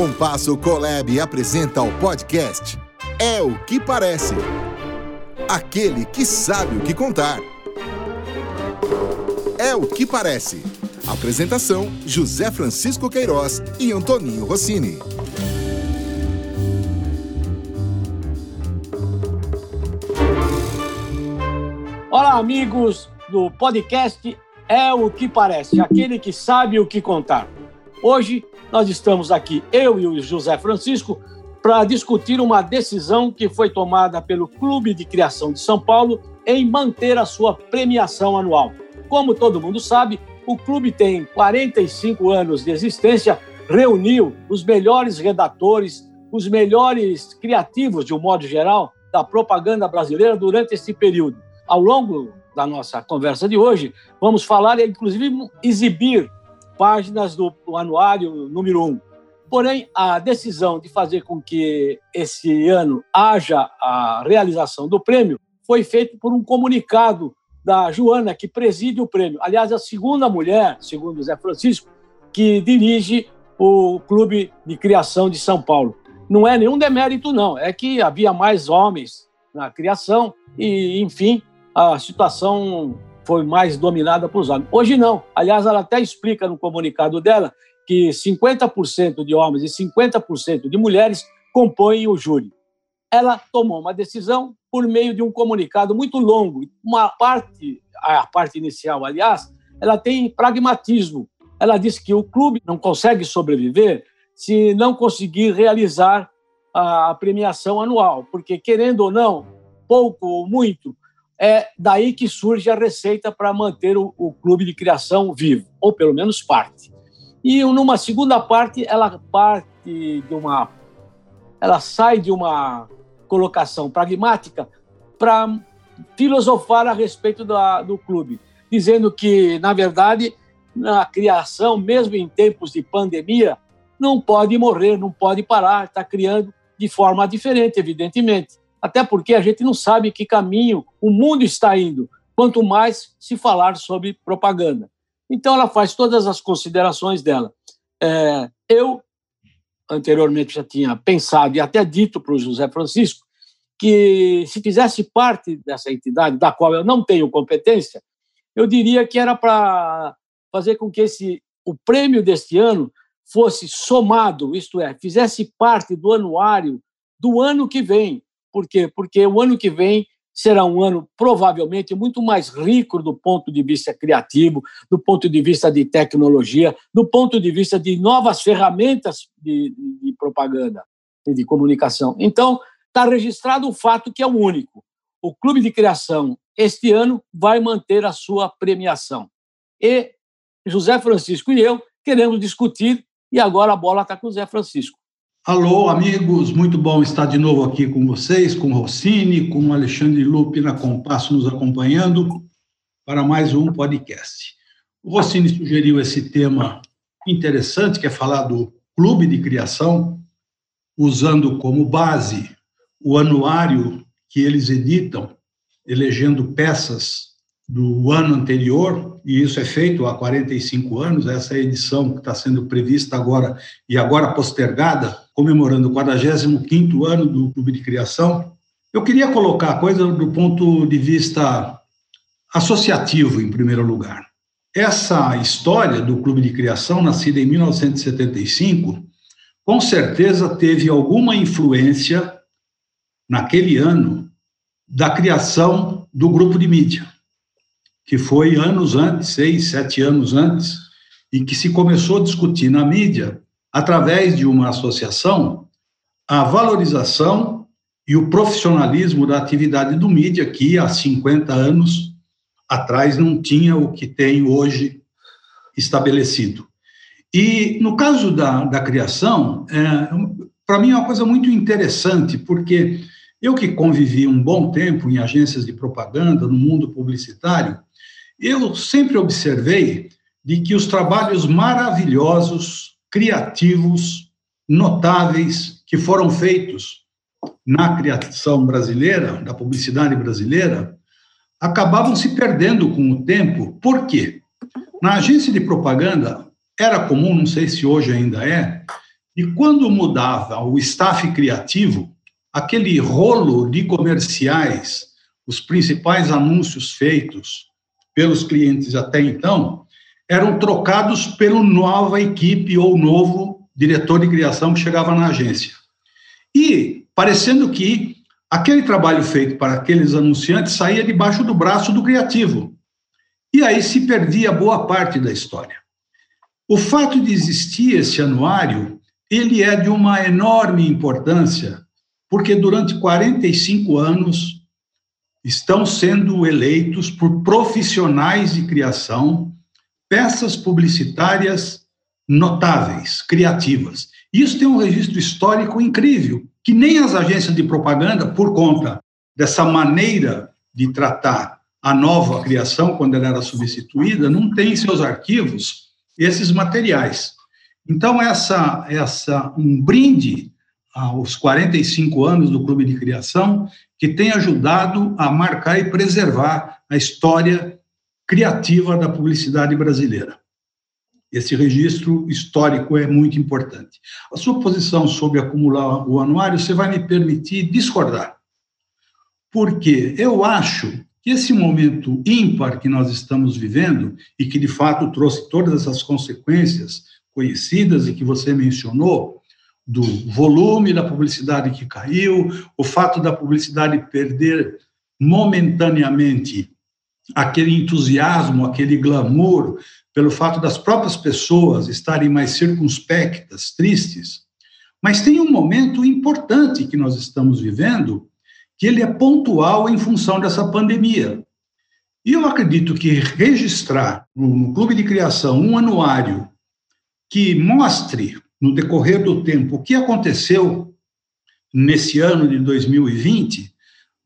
Compasso Colab apresenta o podcast É o que Parece. Aquele que sabe o que contar. É o que Parece. Apresentação: José Francisco Queiroz e Antoninho Rossini. Olá, amigos do podcast É o que Parece, aquele que sabe o que contar. Hoje nós estamos aqui, eu e o José Francisco, para discutir uma decisão que foi tomada pelo Clube de Criação de São Paulo em manter a sua premiação anual. Como todo mundo sabe, o clube tem 45 anos de existência, reuniu os melhores redatores, os melhores criativos, de um modo geral, da propaganda brasileira durante esse período. Ao longo da nossa conversa de hoje, vamos falar e, inclusive, exibir páginas do anuário número 1. Um. Porém, a decisão de fazer com que esse ano haja a realização do prêmio foi feita por um comunicado da Joana, que preside o prêmio. Aliás, a segunda mulher, segundo Zé Francisco, que dirige o Clube de Criação de São Paulo. Não é nenhum demérito, não. É que havia mais homens na criação e, enfim, a situação foi mais dominada por homens. Hoje não. Aliás, ela até explica no comunicado dela que 50% de homens e 50% de mulheres compõem o júri. Ela tomou uma decisão por meio de um comunicado muito longo. Uma parte, a parte inicial, aliás, ela tem pragmatismo. Ela diz que o clube não consegue sobreviver se não conseguir realizar a premiação anual, porque querendo ou não, pouco ou muito, é daí que surge a receita para manter o, o, clube de criação vivo, ou pelo menos parte. E numa segunda parte, ela parte de uma. Ela sai de uma colocação pragmática para filosofar a respeito da, do clube, dizendo que, na verdade, na criação, mesmo em tempos de pandemia, não pode morrer, não pode parar, está criando de forma diferente, evidentemente até porque a gente não sabe que caminho o mundo está indo, quanto mais se falar sobre propaganda. Então, ela faz todas as considerações dela. É, eu, anteriormente, já tinha pensado e até dito para o José Francisco que, se fizesse parte dessa entidade, da qual eu não tenho competência, eu diria que era para fazer com que esse, o prêmio deste ano fosse somado, isto é, fizesse parte do anuário do ano que vem, por quê? Porque o ano que vem será um ano provavelmente muito mais rico do ponto de vista criativo, do ponto de vista de tecnologia, do ponto de vista de novas ferramentas de, de propaganda e de comunicação. Então, está registrado o fato que é o único. O Clube de Criação, este ano, vai manter a sua premiação. E José Francisco e eu queremos discutir, e agora a bola está com o José Francisco. Alô, amigos, muito bom estar de novo aqui com vocês, com Rossini, com Alexandre Lupe na Compasso nos acompanhando para mais um podcast. O Rossini sugeriu esse tema interessante, que é falar do clube de criação, usando como base o anuário que eles editam, elegendo peças do ano anterior, e isso é feito há 45 anos, essa edição que está sendo prevista agora e agora postergada, comemorando o 45º ano do Clube de Criação. Eu queria colocar a coisa do ponto de vista associativo, em primeiro lugar. Essa história do Clube de Criação, nascida em 1975, com certeza teve alguma influência naquele ano da criação do grupo de mídia que foi anos antes, seis, sete anos antes, e que se começou a discutir na mídia, através de uma associação, a valorização e o profissionalismo da atividade do mídia, que há 50 anos atrás não tinha o que tem hoje estabelecido. E no caso da, da criação, é, para mim é uma coisa muito interessante, porque eu que convivi um bom tempo em agências de propaganda, no mundo publicitário, eu sempre observei de que os trabalhos maravilhosos, criativos, notáveis que foram feitos na criação brasileira, da publicidade brasileira, acabavam se perdendo com o tempo. Por quê? Na agência de propaganda era comum, não sei se hoje ainda é, E quando mudava o staff criativo, aquele rolo de comerciais, os principais anúncios feitos pelos clientes até então, eram trocados pela nova equipe ou novo diretor de criação que chegava na agência. E parecendo que aquele trabalho feito para aqueles anunciantes saía debaixo do braço do criativo. E aí se perdia boa parte da história. O fato de existir esse anuário, ele é de uma enorme importância, porque durante 45 anos estão sendo eleitos por profissionais de criação peças publicitárias notáveis, criativas. Isso tem um registro histórico incrível, que nem as agências de propaganda, por conta dessa maneira de tratar a nova criação, quando ela era substituída, não tem em seus arquivos esses materiais. Então, essa, essa um brinde aos 45 anos do Clube de Criação, que tem ajudado a marcar e preservar a história criativa da publicidade brasileira. Esse registro histórico é muito importante. A sua posição sobre acumular o anuário, você vai me permitir discordar. Porque eu acho que esse momento ímpar que nós estamos vivendo, e que de fato trouxe todas essas consequências conhecidas e que você mencionou, do volume da publicidade que caiu, o fato da publicidade perder momentaneamente aquele entusiasmo, aquele glamour pelo fato das próprias pessoas estarem mais circunspectas, tristes. Mas tem um momento importante que nós estamos vivendo, que ele é pontual em função dessa pandemia. E eu acredito que registrar no Clube de Criação um anuário que mostre, no decorrer do tempo, o que aconteceu nesse ano de 2020,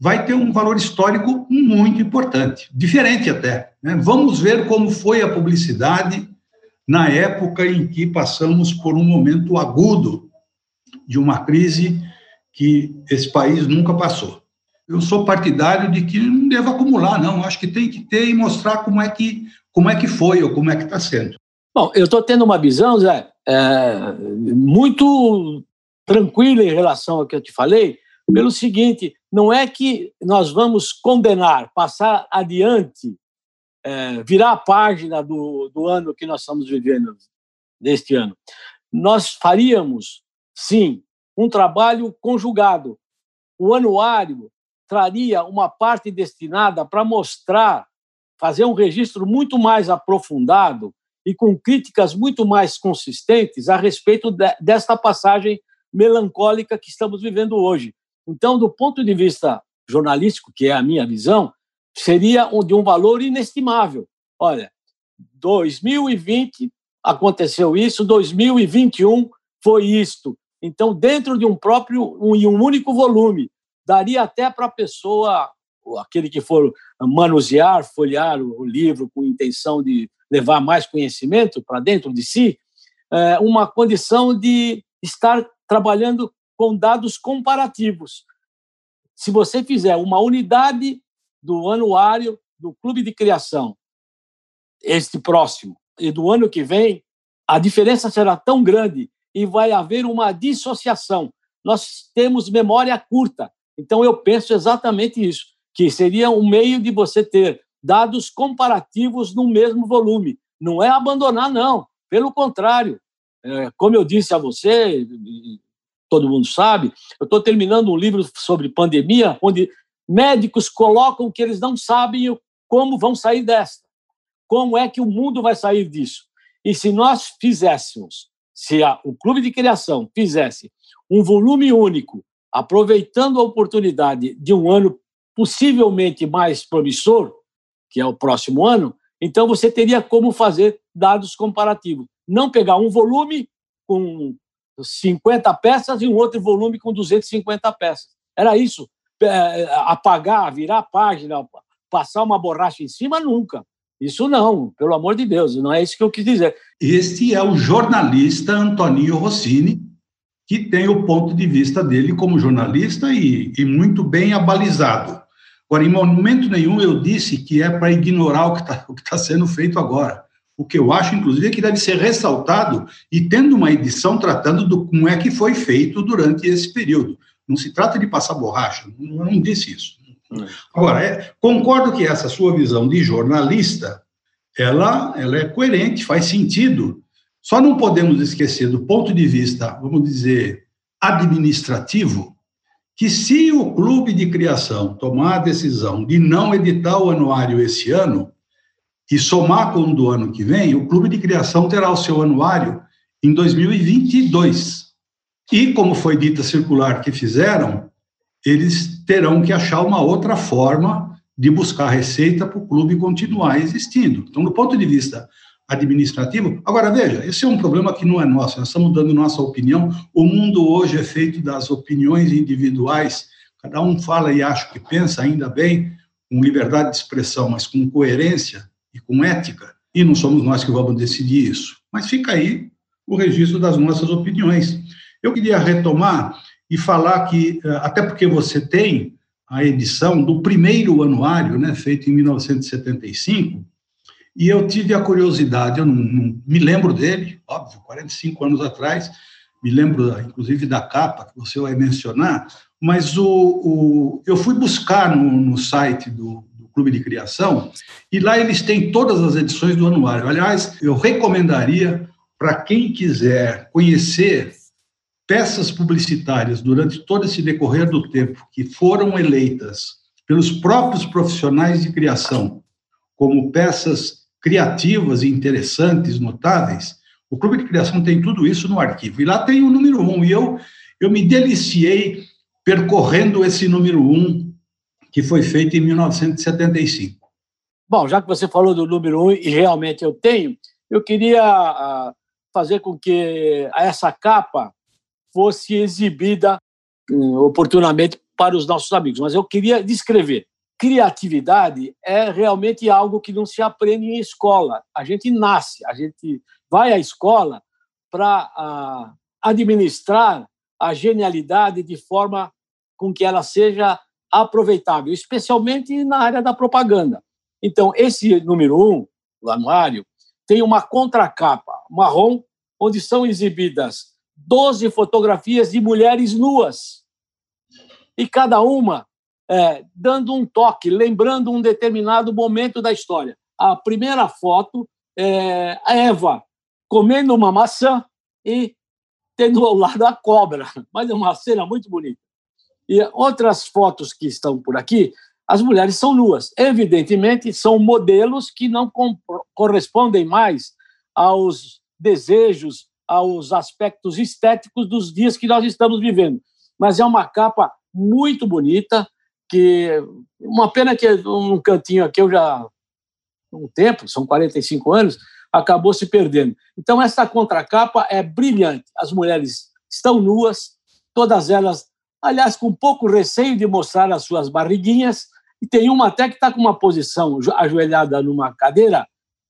vai ter um valor histórico muito importante, diferente até. Né? Vamos ver como foi a publicidade na época em que passamos por um momento agudo de uma crise que esse país nunca passou. Eu sou partidário de que não deva acumular, não. Acho que tem que ter e mostrar como é que, como é que foi ou como é que está sendo. Bom, eu estou tendo uma visão, Zé, é, muito tranquila em relação ao que eu te falei, pelo seguinte: não é que nós vamos condenar, passar adiante, é, virar a página do, do ano que nós estamos vivendo, deste ano. Nós faríamos, sim, um trabalho conjugado. O anuário traria uma parte destinada para mostrar, fazer um registro muito mais aprofundado e com críticas muito mais consistentes a respeito de, desta passagem melancólica que estamos vivendo hoje. Então, do ponto de vista jornalístico, que é a minha visão, seria de um valor inestimável. Olha, 2020 aconteceu isso, 2021 foi isto. Então, dentro de um próprio e um, um único volume, daria até para a pessoa, aquele que for manusear, folhear o livro com intenção de levar mais conhecimento para dentro de si, é, uma condição de estar trabalhando com dados comparativos. Se você fizer uma unidade do anuário do Clube de Criação, este próximo, e do ano que vem, a diferença será tão grande e vai haver uma dissociação. Nós temos memória curta, então eu penso exatamente isso, que seria um meio de você ter dados comparativos no mesmo volume. Não é abandonar, não. Pelo contrário, é, como eu disse a você, todo mundo sabe. Eu estou terminando um livro sobre pandemia, onde médicos colocam que eles não sabem como vão sair desta, como é que o mundo vai sair disso. E se nós fizéssemos, se a, o clube de criação fizesse um volume único, aproveitando a oportunidade de um ano possivelmente mais promissor, que é o próximo ano, então você teria como fazer dados comparativos. Não pegar um volume com 50 peças e um outro volume com 250 peças. Era isso. É, apagar, virar a página, passar uma borracha em cima, nunca. Isso não, pelo amor de Deus, não é isso que eu quis dizer. Este é o jornalista Antoninho Rossini, que tem o ponto de vista dele como jornalista e, e muito bem abalizado. Agora, em momento nenhum eu disse que é para ignorar o que está tá sendo feito agora. O que eu acho, inclusive, é que deve ser ressaltado e tendo uma edição tratando do como é que foi feito durante esse período. Não se trata de passar borracha, eu não disse isso. Agora, é, concordo que essa sua visão de jornalista, ela, ela é coerente, faz sentido. Só não podemos esquecer, do ponto de vista, vamos dizer, administrativo, que se o clube de criação tomar a decisão de não editar o anuário esse ano e somar com o do ano que vem, o clube de criação terá o seu anuário em 2022. E, como foi dita circular que fizeram, eles terão que achar uma outra forma de buscar receita para o clube continuar existindo. Então, do ponto de vista administrativo, agora veja, esse é um problema que não é nosso, nós estamos dando nossa opinião. O mundo hoje é feito das opiniões individuais, cada um fala e acha o que pensa, ainda bem, com liberdade de expressão, mas com coerência e com ética, e não somos nós que vamos decidir isso. Mas fica aí o registro das nossas opiniões. Eu queria retomar e falar que, eh, até porque você tem a edição do primeiro anuário, né, feito em 1975, e eu tive a curiosidade, eu não, não, me lembro dele, óbvio, 45 anos atrás, me lembro, inclusive, da capa que você vai mencionar, mas o, o eu fui buscar no, no site do, do, Clube de Criação, e lá eles têm todas as edições do anuário. Aliás, eu recomendaria para quem quiser conhecer peças publicitárias durante todo esse decorrer do tempo que foram eleitas pelos próprios profissionais de criação como peças criativas e interessantes, notáveis, o Clube de Criação tem tudo isso no arquivo. E lá tem o número um, e eu, eu me deliciei percorrendo esse número um, que foi feito em 1975. Bom, já que você falou do número um, e realmente eu tenho, eu queria ah, fazer com que essa capa fosse exibida hum, oportunamente para os nossos amigos, mas eu queria descrever. Criatividade é realmente algo que não se aprende em escola. A gente nasce, a gente vai à escola para uh, administrar a genialidade de forma com que ela seja aproveitável, especialmente na área da propaganda. Então, esse número um, o anuário, tem uma contracapa marrom, onde são exibidas 12 fotografias de mulheres nuas. E cada uma é, dando um toque, lembrando um determinado momento da história. A primeira foto é a Eva comendo uma maçã e tendo ao lado a cobra, mas é uma cena muito bonita. E outras fotos que estão por aqui, as mulheres são nuas. Evidentemente, são modelos que não correspondem mais aos desejos aos aspectos estéticos dos dias que nós estamos vivendo. Mas é uma capa muito bonita, que uma pena que um cantinho aqui eu já um tempo, são 45 anos, acabou se perdendo. Então essa contracapa é brilhante. As mulheres estão nuas, todas elas, aliás, com pouco receio de mostrar as suas barriguinhas, e tem uma até que está com uma posição ajoelhada numa cadeira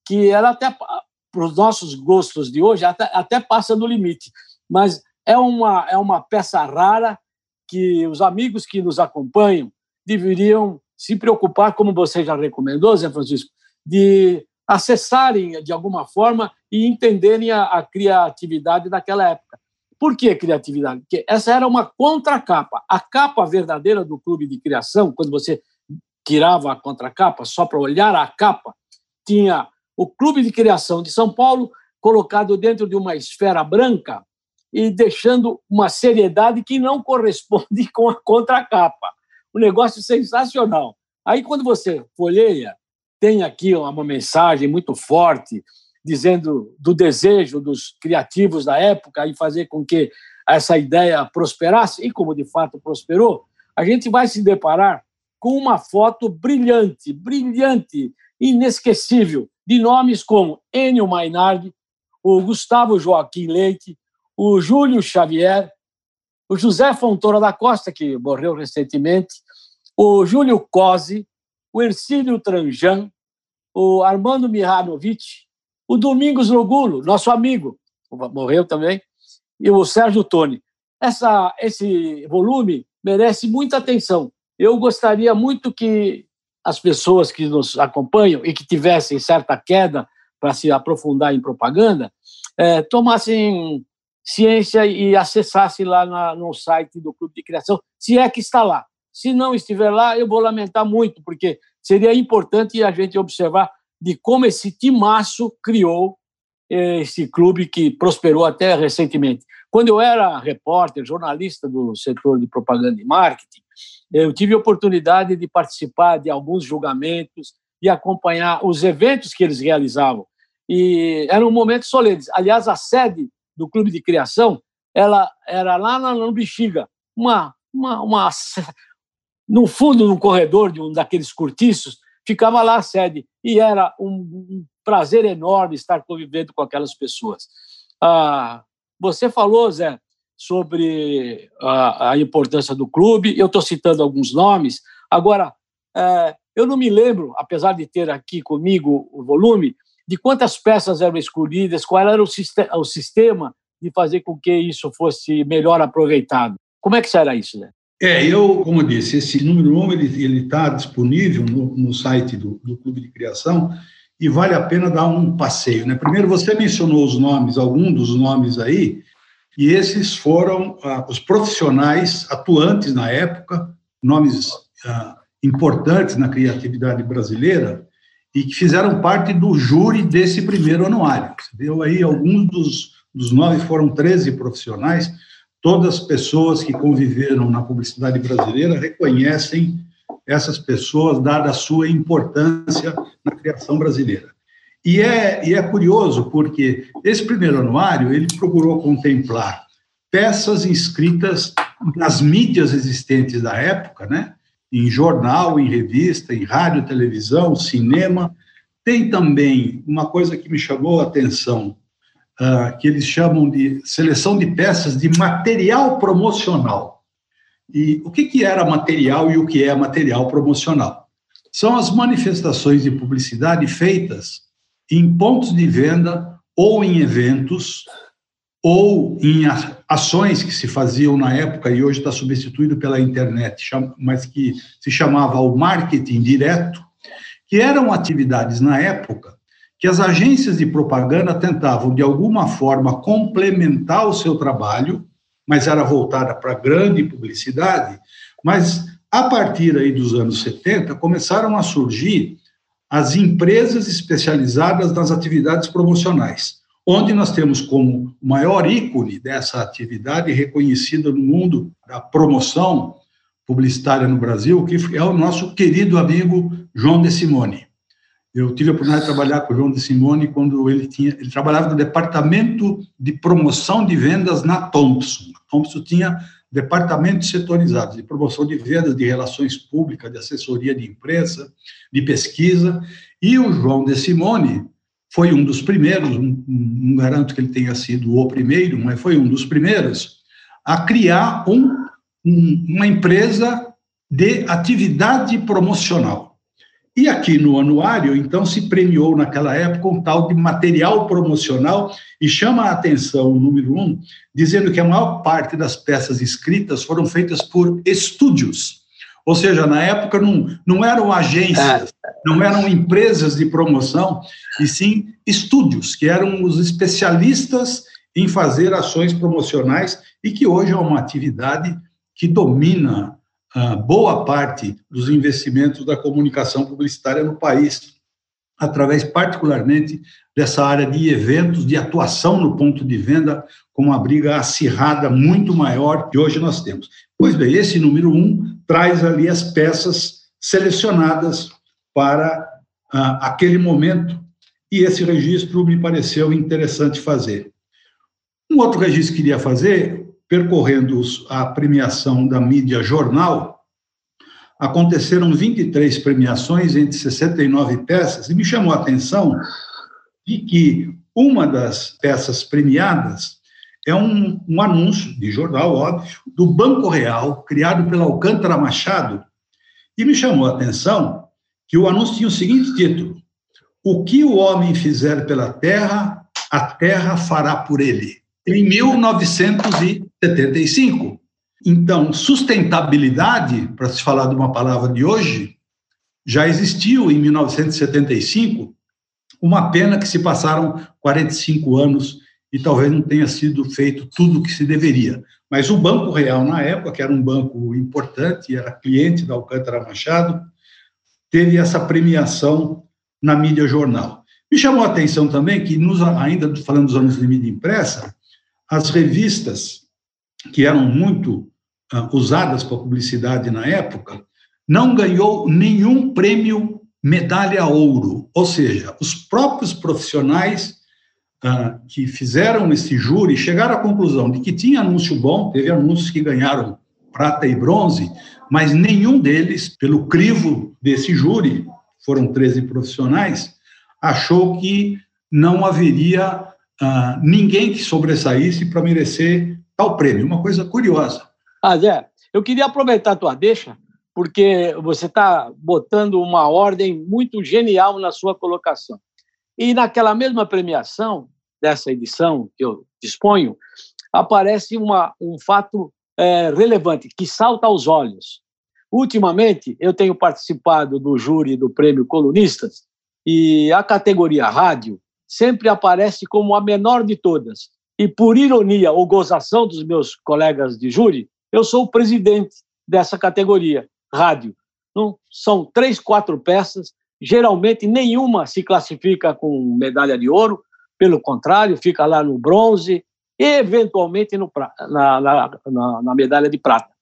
que ela até para os nossos gostos de hoje, até, até passa do limite. Mas é uma, é uma peça rara que os amigos que nos acompanham deveriam se preocupar, como você já recomendou, Zé Francisco, de acessarem de alguma forma e entenderem a, a criatividade daquela época. Por que criatividade? Porque essa era uma contracapa. A capa verdadeira do clube de criação, quando você tirava a contracapa só para olhar a capa, tinha o Clube de Criação de São Paulo colocado dentro de uma esfera branca e deixando uma seriedade que não corresponde com a contracapa. Um negócio sensacional. Aí, quando você folheia, tem aqui uma mensagem muito forte dizendo do desejo dos criativos da época e fazer com que essa ideia prosperasse, e como de fato prosperou, a gente vai se deparar com uma foto brilhante, brilhante, inesquecível, de nomes como Enio Mainardi, o Gustavo Joaquim Leite, o Júlio Xavier, o José Fontoura da Costa, que morreu recentemente, o Júlio Cosi, o Ercílio Tranjan, o Armando Mihanovic, o Domingos Logulo, nosso amigo, morreu também, e o Sérgio Toni. Essa, esse volume merece muita atenção. Eu gostaria muito que as pessoas que nos acompanham e que tivessem certa queda para se aprofundar em propaganda, é, tomassem ciência e acessassem lá na, no site do Clube de Criação, se é que está lá. Se não estiver lá, eu vou lamentar muito, porque seria importante a gente observar de como esse timaço criou eh, esse clube que prosperou até recentemente. Quando eu era repórter, jornalista do setor de propaganda e marketing, eu tive a oportunidade de participar de alguns julgamentos e acompanhar os eventos que eles realizavam. E eram momentos solenes. Aliás, a sede do clube de criação ela era lá no Bexiga, uma, uma, uma, no fundo, no corredor de um daqueles cortiços, ficava lá a sede. E era um, um prazer enorme estar convivendo com aquelas pessoas. Ah, você falou, Zé, sobre a, a importância do clube. Eu estou citando alguns nomes. Agora, é, eu não me lembro, apesar de ter aqui comigo o volume, de quantas peças eram escolhidas, qual era o, sistema de fazer com que isso fosse melhor aproveitado. Como é que será isso, né? É, eu, como eu disse, esse número 1 ele está disponível no, no site do, do, Clube de Criação e vale a pena dar um passeio. Né? Primeiro, você mencionou os nomes, alguns dos nomes aí, e esses foram ah, os profissionais atuantes na época, nomes ah, importantes na criatividade brasileira, e que fizeram parte do júri desse primeiro anuário. Você viu aí, alguns dos, dos nove foram 13 profissionais, todas pessoas que conviveram na publicidade brasileira reconhecem essas pessoas, dada a sua importância na criação brasileira. E é, e é curioso, porque esse primeiro anuário, ele procurou contemplar peças inscritas nas mídias existentes da época, né? em jornal, em revista, em rádio, televisão, cinema. Tem também uma coisa que me chamou a atenção, uh, que eles chamam de seleção de peças de material promocional. E o que, que era material e o que é material promocional? São as manifestações de publicidade feitas em pontos de venda ou em eventos ou em ações que se faziam na época e hoje está substituído pela internet, mas que se chamava o marketing direto, que eram atividades na época que as agências de propaganda tentavam de alguma forma complementar o seu trabalho, mas era voltada para grande publicidade, mas a partir aí dos anos 70 começaram a surgir as empresas especializadas nas atividades promocionais onde nós temos como maior ícone dessa atividade reconhecida no mundo da promoção publicitária no Brasil, que é o nosso querido amigo João de Simone. Eu tive a oportunidade de trabalhar com o João de Simone quando ele tinha, ele trabalhava no departamento de promoção de vendas na Thompson. A Thompson tinha departamentos setorizados de promoção de vendas, de relações públicas, de assessoria de imprensa, de pesquisa, e o João de Simone foi um dos primeiros, não garanto que ele tenha sido o primeiro, mas foi um dos primeiros, a criar um, um, uma empresa de atividade promocional. E aqui no anuário, então, se premiou naquela época um tal de material promocional e chama a atenção o número um, dizendo que a maior parte das peças escritas foram feitas por estúdios. Ou seja, na época não, não eram agências, é. não eram empresas de promoção, e sim estúdios, que eram os especialistas em fazer ações promocionais e que hoje é uma atividade que domina boa parte dos investimentos da comunicação publicitária no país, através particularmente dessa área de eventos, de atuação no ponto de venda, com uma briga acirrada muito maior que hoje nós temos. Pois bem, esse número um traz ali as peças selecionadas para uh, aquele momento, e esse registro me pareceu interessante fazer. Um outro registro que queria fazer, percorrendo a premiação da mídia jornal, aconteceram 23 premiações entre 69 peças, e me chamou a atenção de que uma das peças premiadas é um, um anúncio de jornal, óbvio, do Banco Real, criado pela Alcântara Machado, e me chamou a atenção que o anúncio tinha o seguinte título: O que o homem fizer pela terra, a terra fará por ele. Em 1975. Então, sustentabilidade, para se falar de uma palavra de hoje, já existiu em 1975 Uma pena que se passaram 45 anos e talvez não tenha sido feito tudo o que se deveria. Mas o Banco Real, na época, que era um banco importante, era cliente da Alcântara Machado, teve essa premiação na mídia jornal. Me chamou a atenção também que, nos, ainda falando dos anos de mídia impressa, as revistas, que eram muito uh, usadas para publicidade na época, não ganhou nenhum prêmio medalha ouro, ou seja, os próprios profissionais uh, que fizeram esse júri chegaram à conclusão de que tinha anúncio bom, teve anúncios que ganharam prata e bronze, mas nenhum deles, pelo crivo desse júri, foram 13 profissionais, achou que não haveria uh, ninguém que sobressaísse para merecer tal prêmio. Uma coisa curiosa. Ah, Zé, eu queria aproveitar a tua deixa, porque você está botando uma ordem muito genial na sua colocação. E naquela mesma premiação, dessa edição que eu disponho, aparece uma, um fato é, relevante, que salta aos olhos. Ultimamente, eu tenho participado do júri do Prêmio Colunistas, e a categoria rádio sempre aparece como a menor de todas. E por ironia ou gozação dos meus colegas de júri, eu sou o presidente dessa categoria, rádio. Então, são três, quatro peças, geralmente nenhuma se classifica com medalha de ouro, pelo contrário, fica lá no bronze, eventualmente no, na, na, na, na medalha de prata.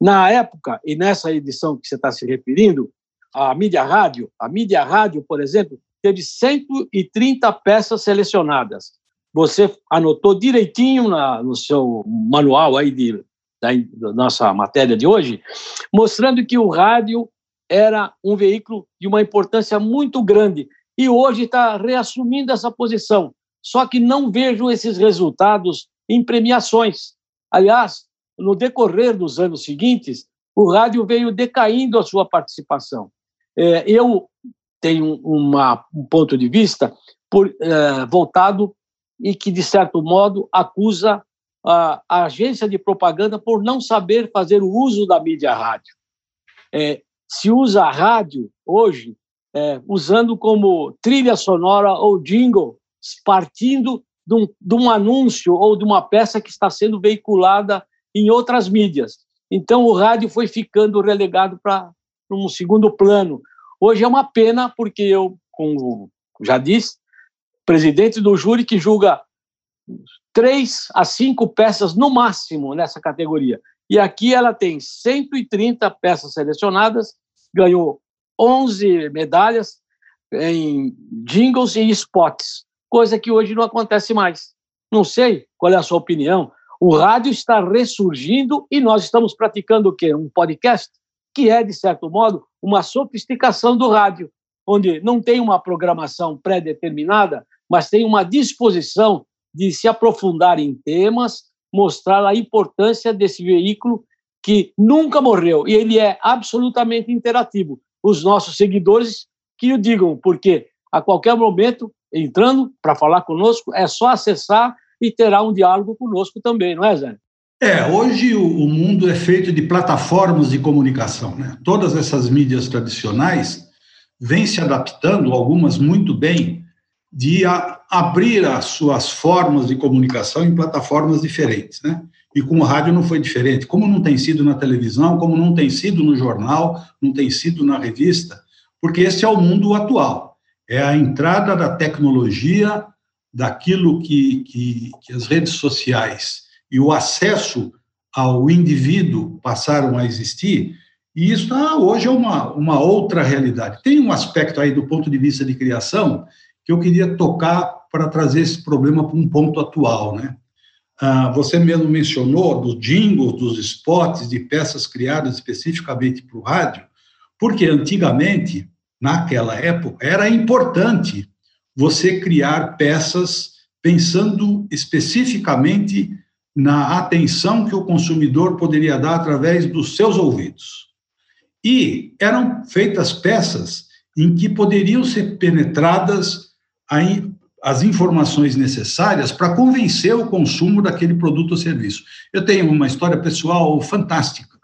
Na época, e nessa edição que você está se referindo, a mídia rádio, a mídia rádio, por exemplo, teve 130 peças selecionadas. Você anotou direitinho na, no seu manual aí de, da, da nossa matéria de hoje, mostrando que o rádio era um veículo de uma importância muito grande e hoje está reassumindo essa posição. Só que não vejo esses resultados em premiações. Aliás, no decorrer dos anos seguintes, o rádio veio decaindo a sua participação. É, eu tenho uma, um ponto de vista por, é, voltado e que, de certo modo, acusa a, a, agência de propaganda por não saber fazer o uso da mídia rádio. É, se usa a rádio hoje é, usando como trilha sonora ou jingle, partindo de um, de um anúncio ou de uma peça que está sendo veiculada em outras mídias. Então, o rádio foi ficando relegado para um segundo plano. Hoje é uma pena, porque eu, como já disse, presidente do júri que julga três a cinco peças no máximo nessa categoria. E aqui ela tem 130 peças selecionadas, ganhou 11 medalhas em jingles e spots, coisa que hoje não acontece mais. Não sei qual é a sua opinião. O rádio está ressurgindo e nós estamos praticando o quê? Um podcast? Que é, de certo modo, uma sofisticação do rádio, onde não tem uma programação pré-determinada, mas tem uma disposição de se aprofundar em temas, mostrar a importância desse veículo que nunca morreu e ele é absolutamente interativo. Os nossos seguidores que o digam, porque a qualquer momento, entrando para falar conosco, é só acessar e terá um diálogo conosco também, não é, Zé? É, hoje o, o mundo é feito de plataformas de comunicação. Né? Todas essas mídias tradicionais vêm se adaptando, algumas muito bem, de a, abrir as suas formas de comunicação em plataformas diferentes. Né? E com o rádio não foi diferente. Como não tem sido na televisão, como não tem sido no jornal, não tem sido na revista, porque esse é o mundo atual. É a entrada da tecnologia, daquilo que, que, que as redes sociais e o acesso ao indivíduo passaram a existir, e isso ah, hoje é uma, uma outra realidade. Tem um aspecto aí do ponto de vista de criação que eu queria tocar para trazer esse problema para um ponto atual, né? Ah, você mesmo mencionou dos jingles, dos spots, de peças criadas especificamente para o rádio, porque antigamente, naquela época, era importante você criar peças pensando especificamente na atenção que o consumidor poderia dar através dos seus ouvidos. E eram feitas peças em que poderiam ser penetradas as informações necessárias para convencer o consumo daquele produto ou serviço. Eu tenho uma história pessoal fantástica,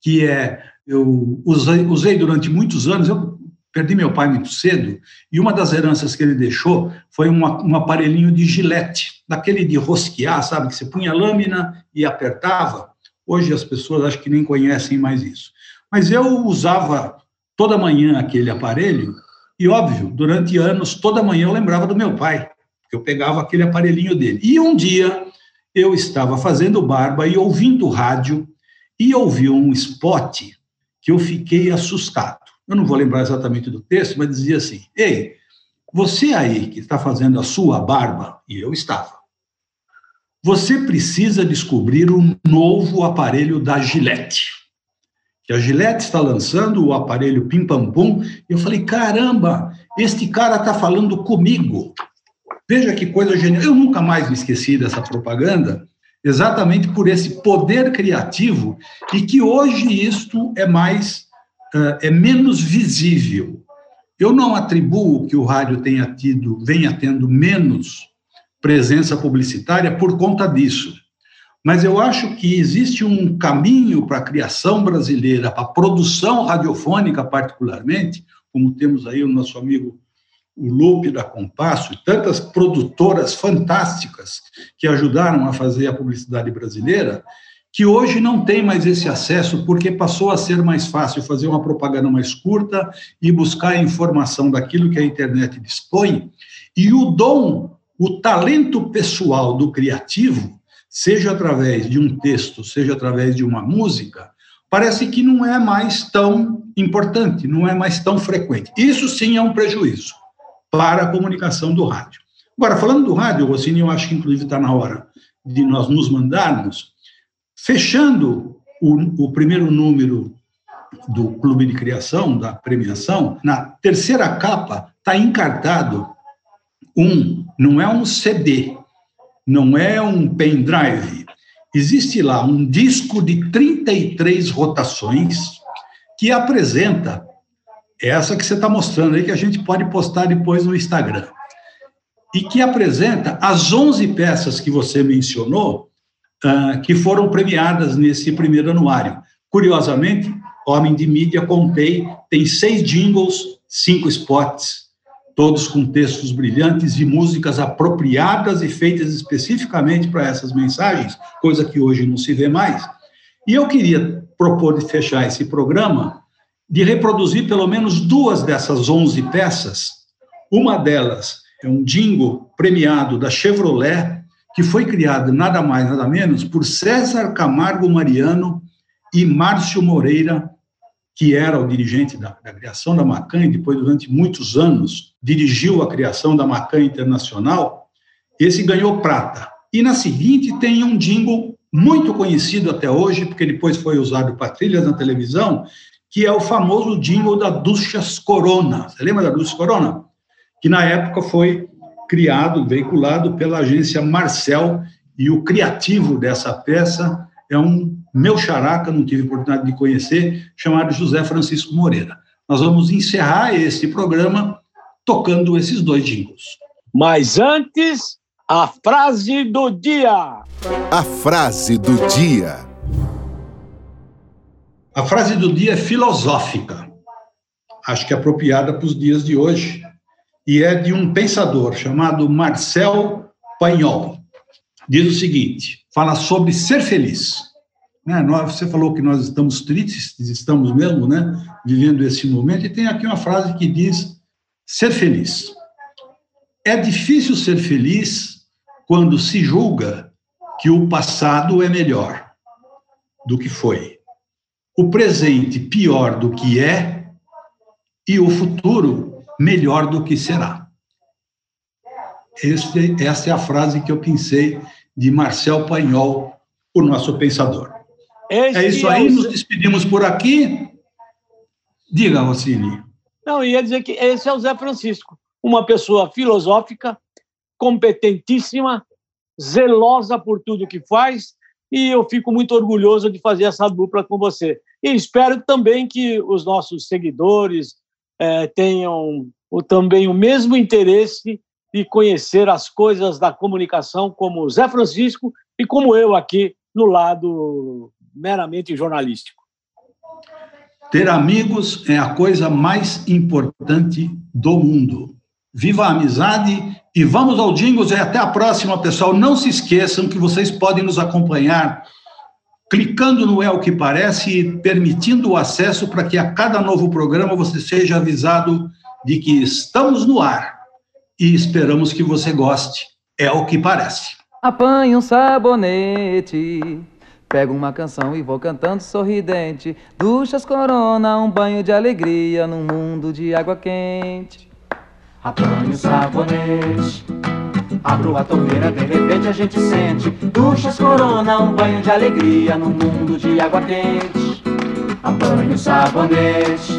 que é, eu usei, usei durante muitos anos, eu perdi meu pai muito cedo, e uma das heranças que ele deixou foi uma, um aparelhinho de gilete, daquele de rosquear, sabe, que você punha a lâmina e apertava. Hoje as pessoas acho que nem conhecem mais isso. Mas eu usava toda manhã aquele aparelho, e óbvio, durante anos, toda manhã eu lembrava do meu pai, que eu pegava aquele aparelhinho dele. E um dia eu estava fazendo barba e ouvindo rádio, e ouvi um spot que eu fiquei assustado. Eu não vou lembrar exatamente do texto, mas dizia assim: Ei, você aí que está fazendo a sua barba, e eu estava, você precisa descobrir um novo aparelho da Gillette. Que a Gillette está lançando o aparelho Pim Pam Pum. E eu falei: caramba, este cara está falando comigo. Veja que coisa genial. Eu nunca mais me esqueci dessa propaganda exatamente por esse poder criativo e que hoje isto é mais é menos visível. Eu não atribuo que o rádio tenha tido, venha tendo menos presença publicitária por conta disso. Mas eu acho que existe um caminho para a criação brasileira, para a produção radiofônica, particularmente, como temos aí o nosso amigo o Lupe da Compasso e tantas produtoras fantásticas que ajudaram a fazer a publicidade brasileira, que hoje não tem mais esse acesso porque passou a ser mais fácil fazer uma propaganda mais curta e buscar a informação daquilo que a internet dispõe. E o dom, o talento pessoal do criativo, seja através de um texto, seja através de uma música, parece que não é mais tão importante, não é mais tão frequente. Isso sim é um prejuízo para a comunicação do rádio. Agora, falando do rádio, Rossini, eu acho que inclusive está na hora de nós nos mandarmos, fechando o, o primeiro número do Clube de Criação, da premiação, na terceira capa está encartado um, não é um CD, não é um pendrive, existe lá um disco de 33 rotações que apresenta essa que você está mostrando aí, que a gente pode postar depois no Instagram. E que apresenta as 11 peças que você mencionou, uh, que foram premiadas nesse primeiro anuário. Curiosamente, Homem de Mídia, contei, tem seis jingles, cinco spots, todos com textos brilhantes e músicas apropriadas e feitas especificamente para essas mensagens, coisa que hoje não se vê mais. E eu queria propor de fechar esse programa de reproduzir pelo menos duas dessas 11 peças. Uma delas é um jingle premiado da Chevrolet, que foi criado nada mais, nada menos por César Camargo Mariano e Márcio Moreira, que era o dirigente da, da criação da Macan e depois, durante muitos anos, dirigiu a criação da Macan Internacional. Esse ganhou prata. E na seguinte tem um jingle muito conhecido até hoje, porque depois foi usado para trilhas na televisão, que é o famoso jingle da Duchas Corona. Você lembra da Duchas Corona? Que na época foi criado, veiculado pela agência Marcel, e o criativo dessa peça é um meu characa, não tive oportunidade de conhecer, chamado José Francisco Moreira. Nós vamos encerrar esse programa tocando esses dois jingles. Mas antes, a frase do dia. A frase do dia. A frase do dia é filosófica, acho que é apropriada para os dias de hoje, e é de um pensador chamado Marcel Pagnol. Diz o seguinte: fala sobre ser feliz. Né? Você falou que nós estamos tristes, estamos mesmo, né? Vivendo esse momento, e tem aqui uma frase que diz: ser feliz. É difícil ser feliz quando se julga que o passado é melhor do que foi o presente pior do que é e o futuro melhor do que será. Este, essa é a frase que eu pensei de Marcel Pagnol, o nosso pensador. Este é isso aí, é o... nos despedimos por aqui. Diga, Rossini. Não, ia dizer que esse é o Zé Francisco, uma pessoa filosófica, competentíssima, zelosa por tudo que faz e eu fico muito orgulhoso de fazer essa dupla com você. E espero também que os nossos seguidores é, tenham o, também o mesmo interesse de conhecer as coisas da comunicação, como o Zé Francisco e como eu aqui no lado meramente jornalístico. Ter amigos é a coisa mais importante do mundo. Viva a amizade e vamos ao Jingles e até a próxima, pessoal. Não se esqueçam que vocês podem nos acompanhar clicando no É o que Parece e permitindo o acesso para que a cada novo programa você seja avisado de que estamos no ar e esperamos que você goste. É o que parece. Apanhe um sabonete, pego uma canção e vou cantando sorridente. Duchas corona, um banho de alegria num mundo de água quente. Apanhe um sabonete. Abro a torneira, de repente a gente sente Duchas corona, um banho de alegria num mundo de água quente. Apanho sabonete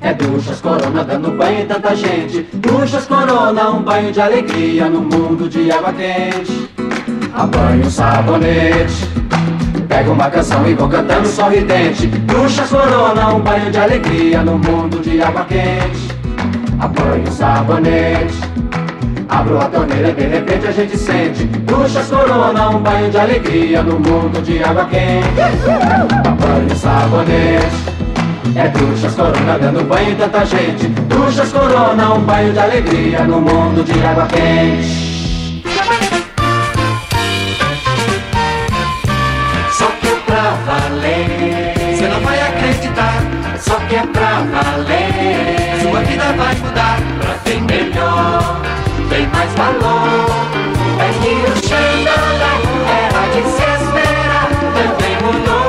É duchas corona dando banho em tanta gente. Duchas corona, um banho de alegria num mundo de água quente. Apanho sabonete Pego uma canção e vou cantando sorridente. Duchas corona, um banho de alegria no mundo de água quente. Apanho sabonete Abro a torneira e de repente a gente sente. Duchas corona, um banho de alegria no mundo de água quente. Banho sabonete é duchas corona dando banho em tanta gente. Duchas corona, um banho de alegria no mundo de água quente. Só que é pra valer. Você não vai acreditar. Só que é pra valer. Sua vida vai mudar pra bem melhor tem mais valor. É que o chandalar era de se esperar, também mudou.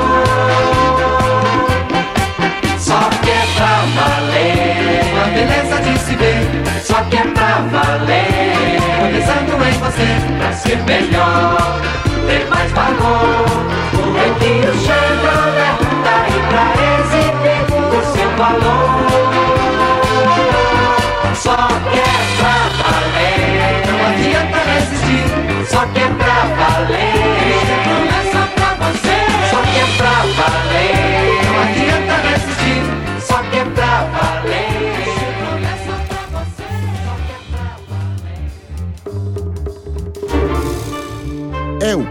Só que é pra valer, a beleza de se ver, só que é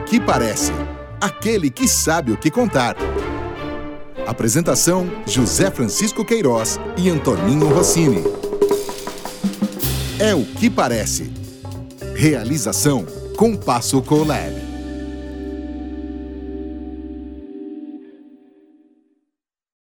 que parece. Aquele que sabe o que contar. Apresentação: José Francisco Queiroz e Antoninho Rossini. É o que parece. Realização: Compasso Colab.